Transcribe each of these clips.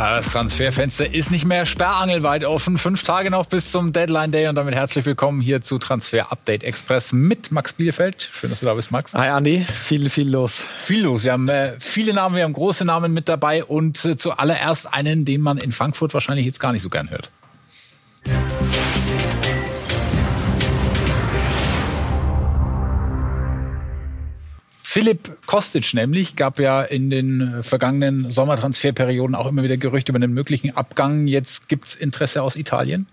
Das Transferfenster ist nicht mehr sperrangelweit offen. Fünf Tage noch bis zum Deadline Day und damit herzlich willkommen hier zu Transfer Update Express mit Max Bielefeld. Schön, dass du da bist, Max. Hi Andi, viel, viel los. Viel los. Wir haben äh, viele Namen, wir haben große Namen mit dabei und äh, zuallererst einen, den man in Frankfurt wahrscheinlich jetzt gar nicht so gern hört. Philipp Kostic nämlich gab ja in den vergangenen Sommertransferperioden auch immer wieder Gerüchte über einen möglichen Abgang. Jetzt gibt's Interesse aus Italien.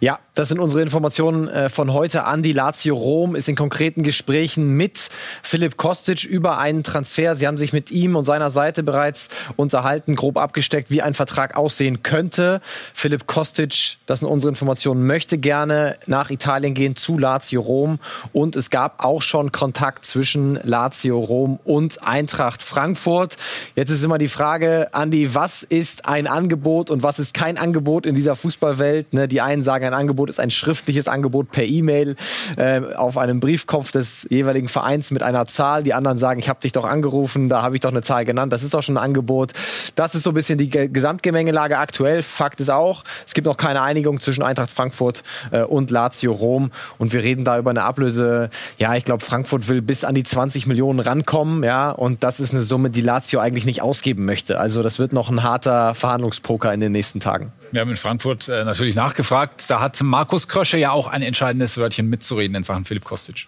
Ja, das sind unsere Informationen äh, von heute an. Die Lazio Rom ist in konkreten Gesprächen mit Philipp Kostic über einen Transfer. Sie haben sich mit ihm und seiner Seite bereits unterhalten, grob abgesteckt, wie ein Vertrag aussehen könnte. Philipp Kostic, das sind unsere Informationen, möchte gerne nach Italien gehen zu Lazio Rom. Und es gab auch schon Kontakt zwischen Lazio Rom und Eintracht Frankfurt. Jetzt ist immer die Frage, Andi, was ist ein Angebot und was ist kein Angebot in dieser Fußballwelt? Ne, die einen sagen, ein Angebot ist ein schriftliches Angebot per E-Mail äh, auf einem Briefkopf des jeweiligen Vereins mit einer Zahl. Die anderen sagen, ich habe dich doch angerufen, da habe ich doch eine Zahl genannt, das ist doch schon ein Angebot. Das ist so ein bisschen die Gesamtgemengelage aktuell. Fakt ist auch, es gibt noch keine Einigung zwischen Eintracht Frankfurt äh, und Lazio Rom und wir reden da über eine Ablöse. Ja, ich glaube, Frankfurt will bis an die 20 Millionen rankommen, ja, und das ist eine Summe, die Lazio eigentlich nicht ausgeben möchte. Also das wird noch ein harter Verhandlungspoker in den nächsten Tagen. Wir haben in Frankfurt äh, natürlich nachgefragt. Da hat Markus Krösche ja auch ein entscheidendes Wörtchen mitzureden in Sachen Philipp Kostic.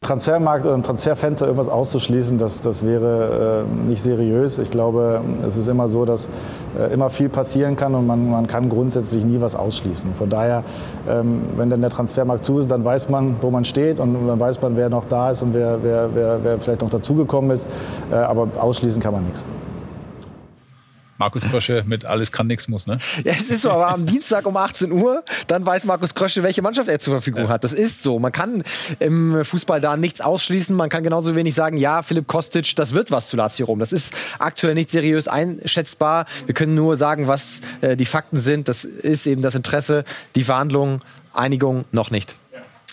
Transfermarkt oder ein Transferfenster irgendwas auszuschließen, das, das wäre äh, nicht seriös. Ich glaube, es ist immer so, dass äh, immer viel passieren kann und man, man kann grundsätzlich nie was ausschließen. Von daher, ähm, wenn dann der Transfermarkt zu ist, dann weiß man, wo man steht und dann weiß man, wer noch da ist und wer, wer, wer, wer vielleicht noch dazugekommen ist. Äh, aber ausschließen kann man nichts. Markus Krösche mit alles kann nichts muss, ne? Ja, es ist so, aber am Dienstag um 18 Uhr, dann weiß Markus Krösche, welche Mannschaft er zur Verfügung ja. hat. Das ist so. Man kann im Fußball da nichts ausschließen. Man kann genauso wenig sagen, ja, Philipp Kostic, das wird was zu Lazio Rom. Das ist aktuell nicht seriös einschätzbar. Wir können nur sagen, was äh, die Fakten sind. Das ist eben das Interesse, die Verhandlungen, Einigung noch nicht.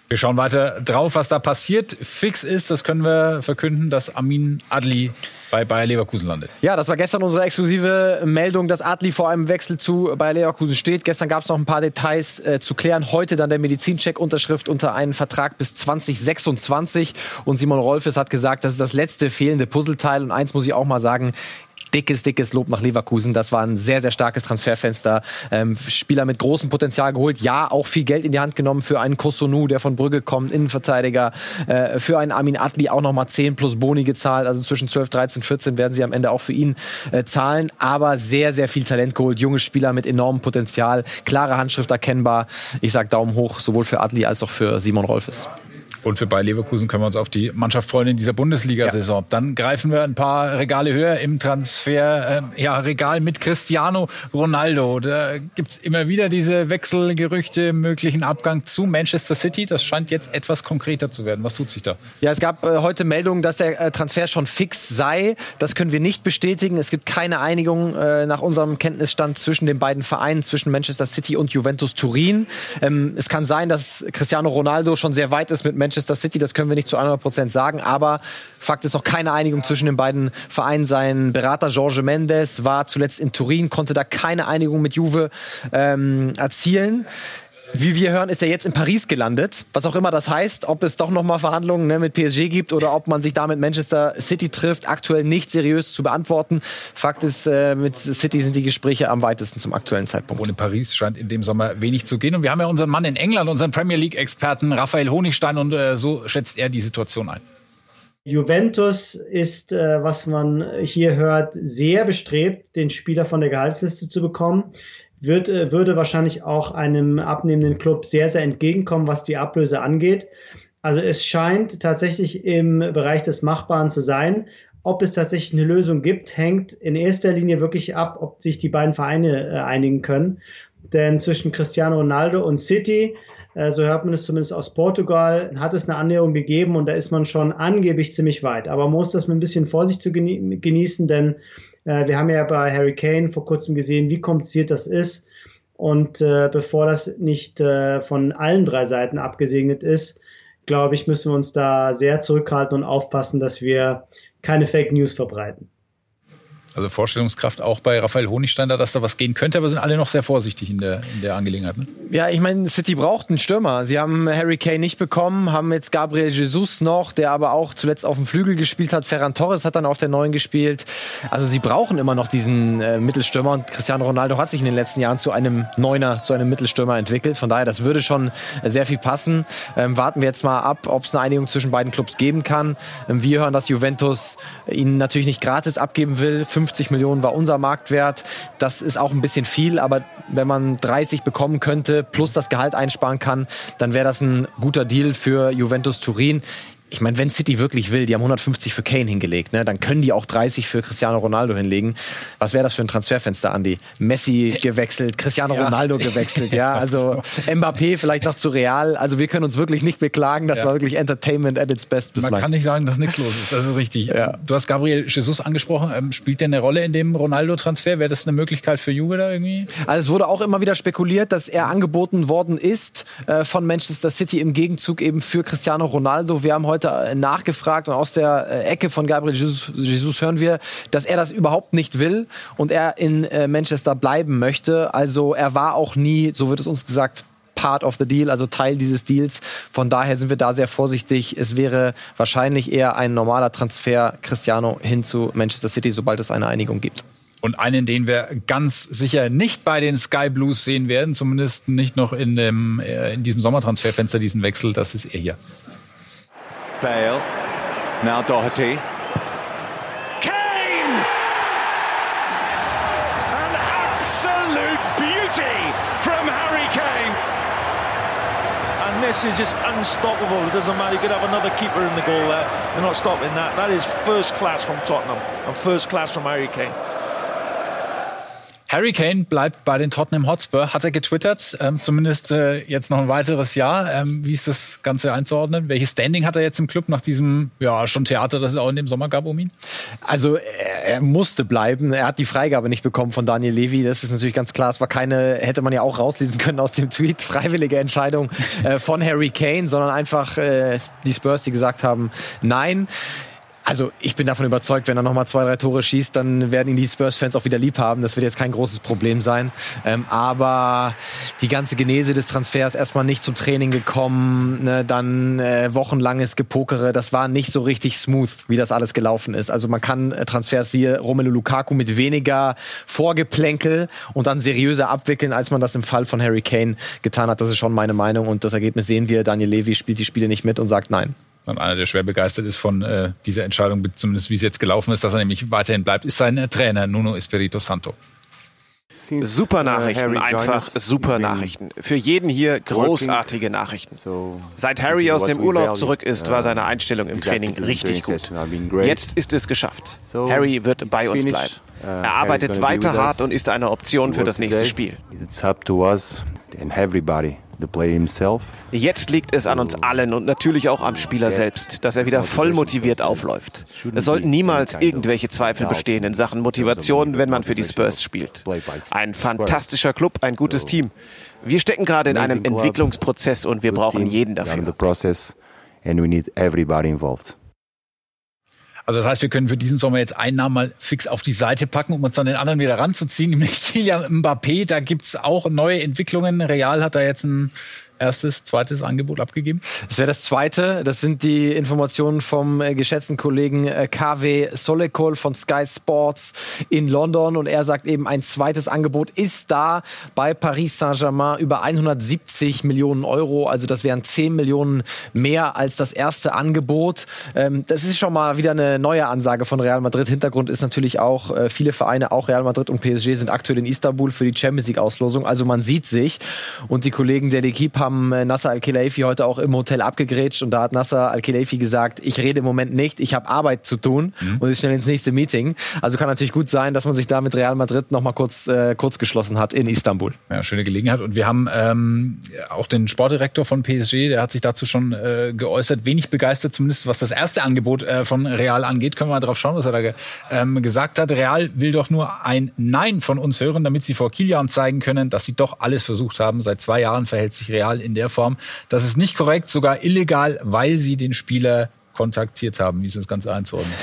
Wir schauen weiter drauf, was da passiert. Fix ist, das können wir verkünden, dass Amin Adli bei Bayer Leverkusen landet. Ja, das war gestern unsere exklusive Meldung, dass Adli vor einem Wechsel zu Bayer Leverkusen steht. Gestern gab es noch ein paar Details äh, zu klären. Heute dann der Medizincheck, Unterschrift unter einen Vertrag bis 2026. Und Simon Rolfes hat gesagt, das ist das letzte fehlende Puzzleteil. Und eins muss ich auch mal sagen, dickes, dickes Lob nach Leverkusen. Das war ein sehr, sehr starkes Transferfenster. Ähm, Spieler mit großem Potenzial geholt. Ja, auch viel Geld in die Hand genommen für einen Kosunu, der von Brügge kommt, Innenverteidiger. Äh, für einen Armin Adli auch nochmal 10 plus Boni gezahlt. Also zwischen 12, 13, 14 werden sie am Ende auch für ihn äh, zahlen. Aber sehr, sehr viel Talent geholt. Junge Spieler mit enormem Potenzial. Klare Handschrift erkennbar. Ich sag Daumen hoch, sowohl für Adli als auch für Simon Rolfes. Und für Bayer Leverkusen können wir uns auf die Mannschaft freuen in dieser Bundesliga-Saison. Ja. Dann greifen wir ein paar Regale höher im Transfer, äh, ja, Regal mit Cristiano Ronaldo. Da gibt's immer wieder diese Wechselgerüchte, möglichen Abgang zu Manchester City. Das scheint jetzt etwas konkreter zu werden. Was tut sich da? Ja, es gab äh, heute Meldungen, dass der äh, Transfer schon fix sei. Das können wir nicht bestätigen. Es gibt keine Einigung äh, nach unserem Kenntnisstand zwischen den beiden Vereinen, zwischen Manchester City und Juventus Turin. Ähm, es kann sein, dass Cristiano Ronaldo schon sehr weit ist mit Manchester Manchester City, das können wir nicht zu 100 Prozent sagen, aber Fakt ist noch keine Einigung zwischen den beiden Vereinen. Sein Berater Jorge Mendes war zuletzt in Turin, konnte da keine Einigung mit Juve ähm, erzielen. Wie wir hören, ist er jetzt in Paris gelandet. Was auch immer das heißt, ob es doch nochmal Verhandlungen ne, mit PSG gibt oder ob man sich da mit Manchester City trifft, aktuell nicht seriös zu beantworten. Fakt ist, äh, mit City sind die Gespräche am weitesten zum aktuellen Zeitpunkt. Ohne Paris scheint in dem Sommer wenig zu gehen. Und wir haben ja unseren Mann in England, unseren Premier League-Experten Raphael Honigstein, und äh, so schätzt er die Situation ein. Juventus ist, äh, was man hier hört, sehr bestrebt, den Spieler von der Gehaltsliste zu bekommen wird, äh, würde wahrscheinlich auch einem abnehmenden Club sehr, sehr entgegenkommen, was die Ablöse angeht. Also es scheint tatsächlich im Bereich des Machbaren zu sein. Ob es tatsächlich eine Lösung gibt, hängt in erster Linie wirklich ab, ob sich die beiden Vereine äh, einigen können. Denn zwischen Cristiano Ronaldo und City, äh, so hört man es zumindest aus Portugal, hat es eine Annäherung gegeben und da ist man schon angeblich ziemlich weit. Aber man muss das mit ein bisschen Vorsicht zu genießen, denn äh, wir haben ja bei Harry Kane vor kurzem gesehen, wie kompliziert das ist. Und äh, bevor das nicht äh, von allen drei Seiten abgesegnet ist, glaube ich, müssen wir uns da sehr zurückhalten und aufpassen, dass wir keine Fake News verbreiten. Also Vorstellungskraft auch bei Raphael Honigsteiner, dass da was gehen könnte, aber sind alle noch sehr vorsichtig in der, in der Angelegenheit. Ne? Ja, ich meine, City braucht einen Stürmer. Sie haben Harry Kane nicht bekommen, haben jetzt Gabriel Jesus noch, der aber auch zuletzt auf dem Flügel gespielt hat. Ferran Torres hat dann auf der Neuen gespielt. Also sie brauchen immer noch diesen äh, Mittelstürmer und Cristiano Ronaldo hat sich in den letzten Jahren zu einem Neuner, zu einem Mittelstürmer entwickelt. Von daher, das würde schon sehr viel passen. Ähm, warten wir jetzt mal ab, ob es eine Einigung zwischen beiden Clubs geben kann. Ähm, wir hören, dass Juventus ihn natürlich nicht gratis abgeben will. 50 Millionen war unser Marktwert. Das ist auch ein bisschen viel, aber wenn man 30 bekommen könnte, plus das Gehalt einsparen kann, dann wäre das ein guter Deal für Juventus Turin ich meine, wenn City wirklich will, die haben 150 für Kane hingelegt, ne, dann können die auch 30 für Cristiano Ronaldo hinlegen. Was wäre das für ein Transferfenster, Andy? Messi gewechselt, Cristiano ja. Ronaldo gewechselt, ja, also Mbappé vielleicht noch zu Real. Also wir können uns wirklich nicht beklagen, das ja. war wirklich Entertainment at its best bislang. Man kann nicht sagen, dass nichts los ist, das ist richtig. Ja. Du hast Gabriel Jesus angesprochen, ähm, spielt der eine Rolle in dem Ronaldo-Transfer? Wäre das eine Möglichkeit für Juve da irgendwie? Also es wurde auch immer wieder spekuliert, dass er angeboten worden ist äh, von Manchester City im Gegenzug eben für Cristiano Ronaldo. Wir haben heute heute äh, nachgefragt und aus der äh, Ecke von Gabriel Jesus, Jesus, hören wir, dass er das überhaupt nicht will und er in äh, Manchester bleiben möchte. Also er war auch nie, so wird es uns gesagt, Part of the Deal, also Teil dieses Deals. Von daher sind wir da sehr vorsichtig. Es wäre wahrscheinlich eher ein normaler Transfer Cristiano hin zu Manchester City, sobald es eine Einigung gibt. Und einen, den wir ganz sicher nicht bei den Sky Blues sehen werden, zumindest nicht noch in, dem, in diesem Sommertransferfenster, diesen Wechsel, das ist er hier. Bale. Now Doherty. Kane! An absolute beauty from Harry Kane. And this is just unstoppable. It doesn't matter. You could have another keeper in the goal there. They're not stopping that. That is first class from Tottenham and first class from Harry Kane. Harry Kane bleibt bei den Tottenham Hotspur, hat er getwittert, ähm, zumindest äh, jetzt noch ein weiteres Jahr. Ähm, wie ist das Ganze einzuordnen? Welches Standing hat er jetzt im Club nach diesem ja schon Theater, das es auch in dem Sommer gab um ihn? Also er, musste bleiben. Er hat die Freigabe nicht bekommen von Daniel Levy. Das ist natürlich ganz klar. Es war keine, hätte man ja auch rauslesen können aus dem Tweet, freiwillige Entscheidung äh, von Harry Kane, sondern einfach äh, die Spurs, die gesagt haben, nein. Also ich bin davon überzeugt, wenn er nochmal zwei, drei Tore schießt, dann werden ihn die Spurs-Fans auch wieder lieb haben. Das wird jetzt kein großes Problem sein. Ähm, aber die ganze Genese des Transfers erstmal nicht zum Training gekommen, ne, dann äh, wochenlanges Gepokere, das war nicht so richtig smooth, wie das alles gelaufen ist. Also man kann äh, Transfers hier Romelu Lukaku mit weniger Vorgeplänkel und dann seriöser abwickeln, als man das im Fall von Harry Kane getan hat. Das ist schon meine Meinung und das Ergebnis sehen wir. Daniel Levy spielt die Spiele nicht mit und sagt nein und einer, der schwer begeistert ist von äh, dieser Entscheidung, zumindest wie es jetzt gelaufen ist, dass er nämlich weiterhin bleibt, ist sein äh, Trainer Nuno Espirito Santo. Super uh, Nachrichten, einfach super Nachrichten. Für jeden hier großartige Nachrichten. Seit Harry aus dem Urlaub zurück ist, war seine uh, Einstellung im Training richtig gut. Jetzt ist es geschafft. Harry wird bei uns bleiben. Uh, er arbeitet weiter hart und ist eine Option für das nächste Spiel. Jetzt liegt es an uns allen und natürlich auch am Spieler selbst, dass er wieder voll motiviert aufläuft. Es sollten niemals irgendwelche Zweifel bestehen in Sachen Motivation, wenn man für die Spurs spielt. Ein fantastischer Club, ein gutes Team. Wir stecken gerade in einem Entwicklungsprozess und wir brauchen jeden dafür. Also das heißt, wir können für diesen Sommer jetzt einen Namen mal fix auf die Seite packen, um uns dann den anderen wieder ranzuziehen, nämlich Kylian Mbappé. Da gibt's auch neue Entwicklungen. Real hat da jetzt ein erstes, zweites Angebot abgegeben? Das wäre das zweite. Das sind die Informationen vom äh, geschätzten Kollegen äh, KW Solekol von Sky Sports in London. Und er sagt eben, ein zweites Angebot ist da bei Paris Saint-Germain über 170 Millionen Euro. Also das wären 10 Millionen mehr als das erste Angebot. Ähm, das ist schon mal wieder eine neue Ansage von Real Madrid. Hintergrund ist natürlich auch, äh, viele Vereine, auch Real Madrid und PSG, sind aktuell in Istanbul für die Champions League Auslosung. Also man sieht sich. Und die Kollegen der L'Equipe haben äh, Nasser Al-Khelaifi heute auch im Hotel abgegrätscht und da hat Nasser Al-Khelaifi gesagt, ich rede im Moment nicht, ich habe Arbeit zu tun mhm. und ist schnell ins nächste Meeting. Also kann natürlich gut sein, dass man sich da mit Real Madrid noch mal kurz, äh, kurz geschlossen hat in Istanbul. Ja, schöne Gelegenheit. Und wir haben ähm, auch den Sportdirektor von PSG, der hat sich dazu schon äh, geäußert, wenig begeistert, zumindest was das erste Angebot äh, von Real angeht. Können wir mal drauf schauen, was er da ge ähm, gesagt hat. Real will doch nur ein Nein von uns hören, damit sie vor Kilian zeigen können, dass sie doch alles versucht haben. Seit zwei Jahren verhält sich Real in der Form. Das ist nicht korrekt, sogar illegal, weil sie den Spieler kontaktiert haben. Wie ist das Ganze einzuordnen?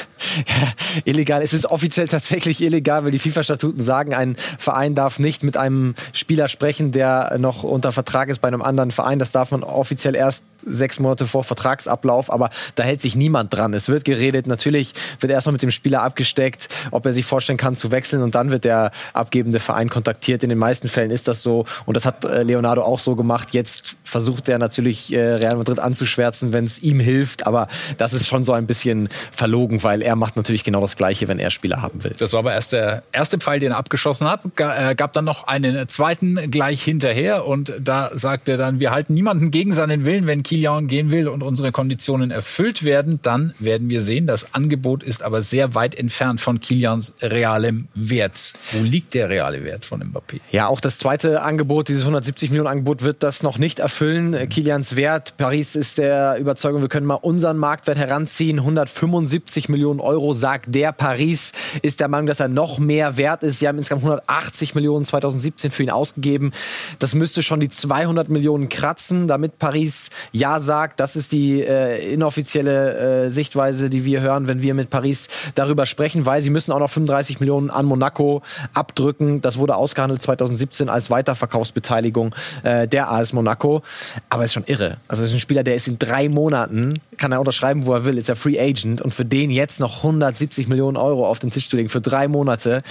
Ja, illegal. Es ist offiziell tatsächlich illegal, weil die FIFA-Statuten sagen, ein Verein darf nicht mit einem Spieler sprechen, der noch unter Vertrag ist bei einem anderen Verein. Das darf man offiziell erst sechs Monate vor Vertragsablauf, aber da hält sich niemand dran. Es wird geredet, natürlich wird erstmal mit dem Spieler abgesteckt, ob er sich vorstellen kann zu wechseln und dann wird der abgebende Verein kontaktiert. In den meisten Fällen ist das so und das hat äh, Leonardo auch so gemacht. Jetzt versucht er natürlich äh, Real Madrid anzuschwärzen, wenn es ihm hilft, aber das ist schon so ein bisschen verlogen, weil er macht natürlich genau das Gleiche, wenn er Spieler haben will. Das war aber erst der erste Pfeil, den er abgeschossen hat. Äh, gab dann noch einen zweiten gleich hinterher und da sagt er dann, wir halten niemanden gegen seinen Willen, wenn Kilian gehen will und unsere Konditionen erfüllt werden, dann werden wir sehen, das Angebot ist aber sehr weit entfernt von Kilians realem Wert. Wo liegt der reale Wert von Mbappé? Ja, auch das zweite Angebot, dieses 170 Millionen Angebot, wird das noch nicht erfüllen. Mhm. Kilians Wert, Paris ist der Überzeugung, wir können mal unseren Marktwert heranziehen. 175 Millionen Euro, sagt der. Paris ist der Meinung, dass er noch mehr wert ist. Sie haben insgesamt 180 Millionen 2017 für ihn ausgegeben. Das müsste schon die 200 Millionen kratzen, damit Paris Ja sagt. Das ist die äh, inoffizielle äh, Sichtweise, die wir hören, wenn wir mit Paris darüber sprechen, weil sie müssen auch noch 35 Millionen an Monaco abdrücken. Das wurde ausgehandelt 2017 als Weiterverkaufsbeteiligung äh, der AS Monaco. Aber ist schon irre. Also ist ein Spieler, der ist in drei Monaten, kann er unterschreiben, wo er will, ist er Free Agent und für den jetzt noch 170 Millionen Euro auf den Tisch zu legen für drei Monate,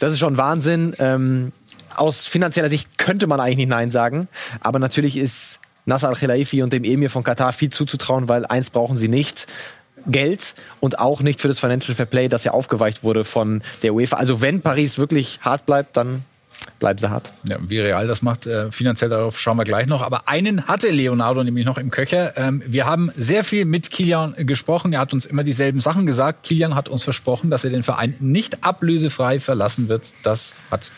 das ist schon Wahnsinn. Ähm, aus finanzieller Sicht könnte man eigentlich nicht Nein sagen, aber natürlich ist Nasser al-Khelaifi und dem Emir von Katar viel zuzutrauen, weil eins brauchen sie nicht. Geld und auch nicht für das Financial Fair Play, das ja aufgeweicht wurde von der UEFA. Also wenn Paris wirklich hart bleibt, dann bleiben sie hart. Ja, wie real das macht, äh, finanziell darauf schauen wir gleich noch. Aber einen hatte Leonardo nämlich noch im Köcher. Ähm, wir haben sehr viel mit Kilian gesprochen. Er hat uns immer dieselben Sachen gesagt. Kilian hat uns versprochen, dass er den Verein nicht ablösefrei verlassen wird. Das hat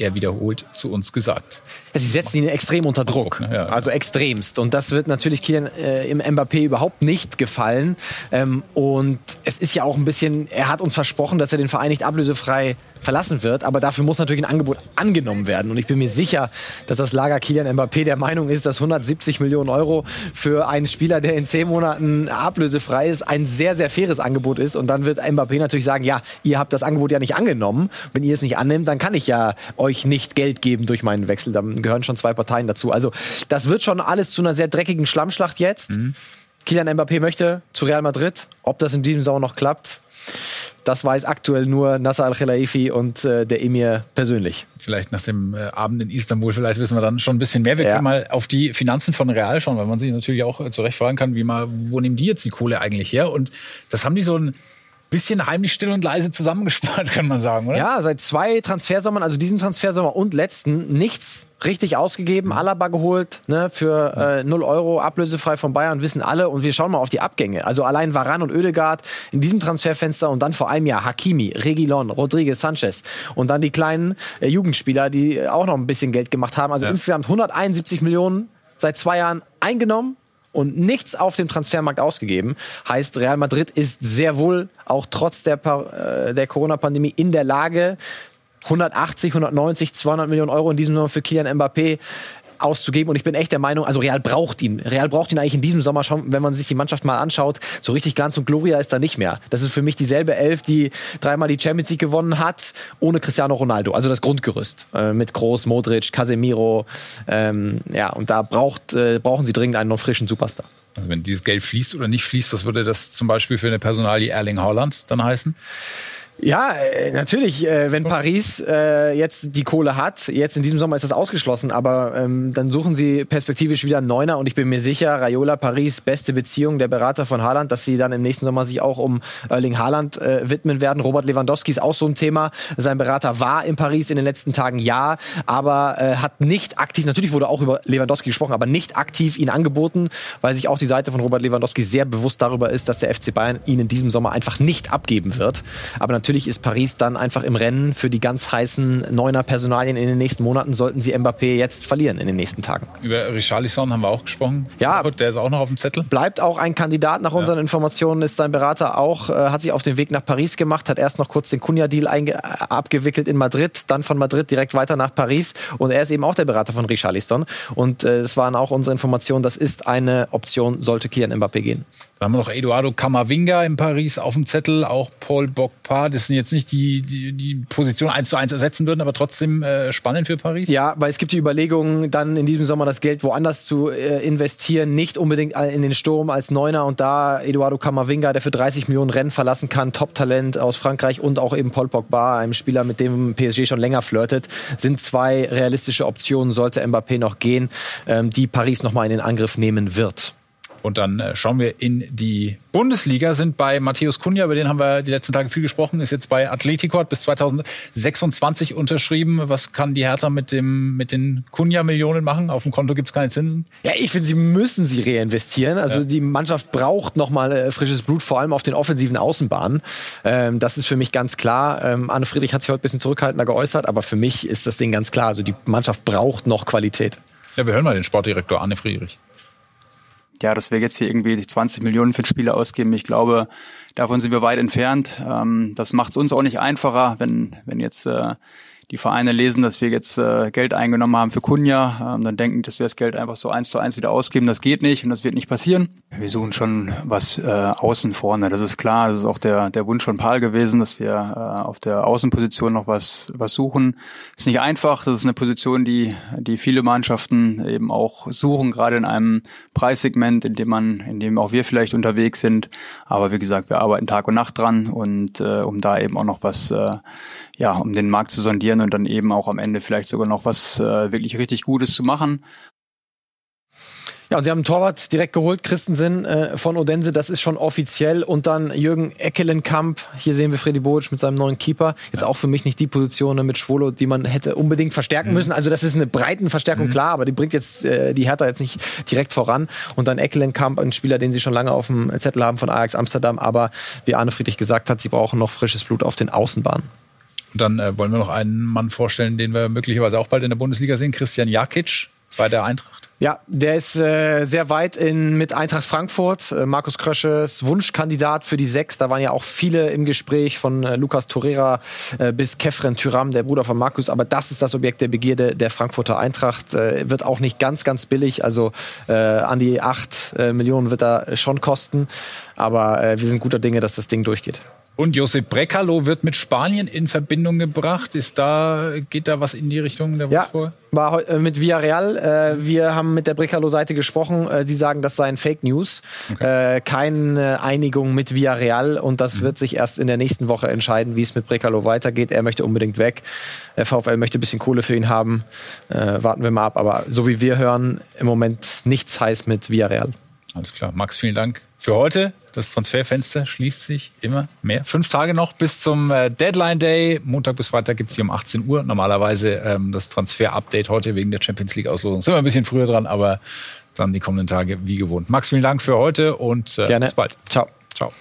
er wiederholt zu uns gesagt. Sie setzen ihn extrem unter Druck, ja, also extremst. Und das wird natürlich Kylian äh, im Mbappé überhaupt nicht gefallen. Ähm, und es ist ja auch ein bisschen, er hat uns versprochen, dass er den Verein nicht ablösefrei verlassen wird. Aber dafür muss natürlich ein Angebot angenommen werden. Und ich bin mir sicher, dass das Lager Kylian Mbappé der Meinung ist, dass 170 Millionen Euro für einen Spieler, der in zehn Monaten ablösefrei ist, ein sehr, sehr faires Angebot ist. Und dann wird Mbappé natürlich sagen, ja, ihr habt das Angebot ja nicht angenommen. Wenn ihr es nicht annimmt, dann kann ich ja euch nicht Geld geben durch meinen Wechsel. Dann gehören schon zwei Parteien dazu. Also das wird schon alles zu einer sehr dreckigen Schlammschlacht jetzt. Mhm. Kylian Mbappé möchte zu Real Madrid. Ob das in diesem Sommer noch klappt, das weiß aktuell nur Nasser Al-Khelaifi und äh, der Emir persönlich. Vielleicht nach dem äh, Abend in Istanbul, vielleicht wissen wir dann schon ein bisschen mehr. Wir ja. können mal auf die Finanzen von Real schauen, weil man sich natürlich auch äh, zu Recht fragen kann, wie mal, wo nehmen die jetzt die Kohle eigentlich her? Und das haben die so ein bisschen heimlich still und leise zusammengespart, kann man sagen, oder? Ja, seit zwei Transfersommern, also diesen Transfersommer und letzten, nichts richtig ausgegeben, Alaba geholt, ne, für äh, 0 Euro, ablösefrei von Bayern, wissen alle. Und wir schauen mal auf die Abgänge. Also allein Varan und Oedegaard in diesem Transferfenster und dann vor einem Jahr Hakimi, Regilon, Rodriguez, Sanchez. Und dann die kleinen äh, Jugendspieler, die auch noch ein bisschen Geld gemacht haben. Also ja. insgesamt 171 Millionen seit zwei Jahren eingenommen und nichts auf dem Transfermarkt ausgegeben. Heißt, Real Madrid ist sehr wohl auch trotz der, äh, der Corona-Pandemie in der Lage, 180, 190, 200 Millionen Euro in diesem Sommer für Kylian Mbappé auszugeben. Und ich bin echt der Meinung, also Real braucht ihn. Real braucht ihn eigentlich in diesem Sommer schon, wenn man sich die Mannschaft mal anschaut. So richtig Glanz und Gloria ist da nicht mehr. Das ist für mich dieselbe Elf, die dreimal die Champions League gewonnen hat, ohne Cristiano Ronaldo. Also das Grundgerüst. Äh, mit Groß, Modric, Casemiro. Ähm, ja, und da braucht, äh, brauchen sie dringend einen noch frischen Superstar. Also wenn dieses Geld fließt oder nicht fließt, was würde das zum Beispiel für eine Personalie Erling Haaland dann heißen? Ja, äh, natürlich, äh, wenn Paris äh, jetzt die Kohle hat, jetzt in diesem Sommer ist das ausgeschlossen, aber ähm, dann suchen sie perspektivisch wieder einen Neuner und ich bin mir sicher, Raiola Paris, beste Beziehung, der Berater von Haaland, dass sie dann im nächsten Sommer sich auch um Erling Haaland äh, widmen werden. Robert Lewandowski ist auch so ein Thema. Sein Berater war in Paris in den letzten Tagen, ja, aber äh, hat nicht aktiv, natürlich wurde auch über Lewandowski gesprochen, aber nicht aktiv ihn angeboten, weil sich auch die Seite von Robert Lewandowski sehr bewusst darüber ist, dass der FC Bayern ihn in diesem Sommer einfach nicht abgeben wird. Aber natürlich natürlich ist Paris dann einfach im Rennen für die ganz heißen Neuner Personalien in den nächsten Monaten, sollten sie Mbappé jetzt verlieren in den nächsten Tagen. Über Richarlison haben wir auch gesprochen. Ja. Der ist auch noch auf dem Zettel. Bleibt auch ein Kandidat. Nach unseren ja. Informationen ist sein Berater auch, äh, hat sich auf den Weg nach Paris gemacht, hat erst noch kurz den Cunha-Deal abgewickelt in Madrid, dann von Madrid direkt weiter nach Paris. Und er ist eben auch der Berater von Richarlison. Und äh, das waren auch unsere Informationen, das ist eine Option, sollte Kian Mbappé gehen. Dann haben wir noch Eduardo Camavinga in Paris auf dem Zettel, auch Paul Bogpa. Das sind jetzt nicht die, die, die Position eins zu eins ersetzen würden, aber trotzdem äh, spannend für Paris. Ja, weil es gibt die Überlegungen, dann in diesem Sommer das Geld woanders zu äh, investieren, nicht unbedingt in den Sturm als Neuner und da Eduardo Camavinga, der für 30 Millionen Rennen verlassen kann, Top-Talent aus Frankreich und auch eben Paul Pogba, einem Spieler, mit dem PSG schon länger flirtet, sind zwei realistische Optionen, sollte Mbappé noch gehen, ähm, die Paris nochmal in den Angriff nehmen wird. Und dann äh, schauen wir in die Bundesliga, sind bei Matthäus Kunja, über den haben wir die letzten Tage viel gesprochen, ist jetzt bei Atletico, hat bis 2026 unterschrieben. Was kann die Hertha mit, dem, mit den Kunja-Millionen machen? Auf dem Konto gibt es keine Zinsen? Ja, ich finde, sie müssen sie reinvestieren. Also ja. die Mannschaft braucht nochmal äh, frisches Blut, vor allem auf den offensiven Außenbahnen. Ähm, das ist für mich ganz klar. Ähm, Anne Friedrich hat sich heute ein bisschen zurückhaltender geäußert, aber für mich ist das Ding ganz klar. Also die Mannschaft braucht noch Qualität. Ja, wir hören mal den Sportdirektor Anne Friedrich ja, dass wir jetzt hier irgendwie 20 Millionen für Spiele ausgeben. Ich glaube, davon sind wir weit entfernt. Ähm, das macht es uns auch nicht einfacher, wenn, wenn jetzt äh, die Vereine lesen, dass wir jetzt äh, Geld eingenommen haben für Kunja, ähm, dann denken, dass wir das Geld einfach so eins zu eins wieder ausgeben. Das geht nicht und das wird nicht passieren. Wir suchen schon was äh, außen vorne. Das ist klar. Das ist auch der, der Wunsch von Paul gewesen, dass wir äh, auf der Außenposition noch was, was suchen. ist nicht einfach. Das ist eine Position, die, die viele Mannschaften eben auch suchen, gerade in einem Preissegment, in dem man, in dem auch wir vielleicht unterwegs sind. Aber wie gesagt, wir arbeiten Tag und Nacht dran und äh, um da eben auch noch was äh, ja, um den Markt zu sondieren und dann eben auch am Ende vielleicht sogar noch was äh, wirklich richtig Gutes zu machen. Ja, und sie haben einen Torwart direkt geholt, Christensen äh, von Odense, das ist schon offiziell. Und dann Jürgen Eckelenkamp, hier sehen wir Freddy Bobic mit seinem neuen Keeper. Jetzt auch für mich nicht die Position ne, mit Schwolo, die man hätte unbedingt verstärken mhm. müssen. Also das ist eine breiten Verstärkung, mhm. klar, aber die bringt jetzt äh, die Hertha jetzt nicht direkt voran. Und dann Eckelenkamp, ein Spieler, den sie schon lange auf dem Zettel haben von Ajax Amsterdam. Aber wie Arne Friedrich gesagt hat, sie brauchen noch frisches Blut auf den Außenbahnen. Und dann äh, wollen wir noch einen Mann vorstellen, den wir möglicherweise auch bald in der Bundesliga sehen, Christian Jakic bei der Eintracht. Ja, der ist äh, sehr weit in, mit Eintracht Frankfurt. Äh, Markus Krösches Wunschkandidat für die Sechs. Da waren ja auch viele im Gespräch von äh, Lukas Torreira äh, bis Kefren Tyram, der Bruder von Markus. Aber das ist das Objekt der Begierde der Frankfurter Eintracht. Äh, wird auch nicht ganz, ganz billig. Also äh, an die acht Millionen wird er schon kosten. Aber wir sind guter Dinge, dass das Ding durchgeht. Und Josep Brecalo wird mit Spanien in Verbindung gebracht. Ist da, geht da was in die Richtung der ja, war äh, mit Villarreal. Äh, wir haben mit der Brecalo-Seite gesprochen. Äh, die sagen, das seien Fake News. Okay. Äh, keine Einigung mit Villarreal. Und das mhm. wird sich erst in der nächsten Woche entscheiden, wie es mit Brecalo weitergeht. Er möchte unbedingt weg. Der VfL möchte ein bisschen Kohle für ihn haben. Äh, warten wir mal ab. Aber so wie wir hören, im Moment nichts heiß mit Villarreal. Alles klar. Max, vielen Dank für heute. Das Transferfenster schließt sich immer mehr. Fünf Tage noch bis zum äh, Deadline Day. Montag bis Freitag gibt es hier um 18 Uhr. Normalerweise ähm, das Transfer-Update heute wegen der Champions League-Auslosung. Sind wir ein bisschen früher dran, aber dann die kommenden Tage wie gewohnt. Max, vielen Dank für heute und äh, bis bald. Ciao. Ciao.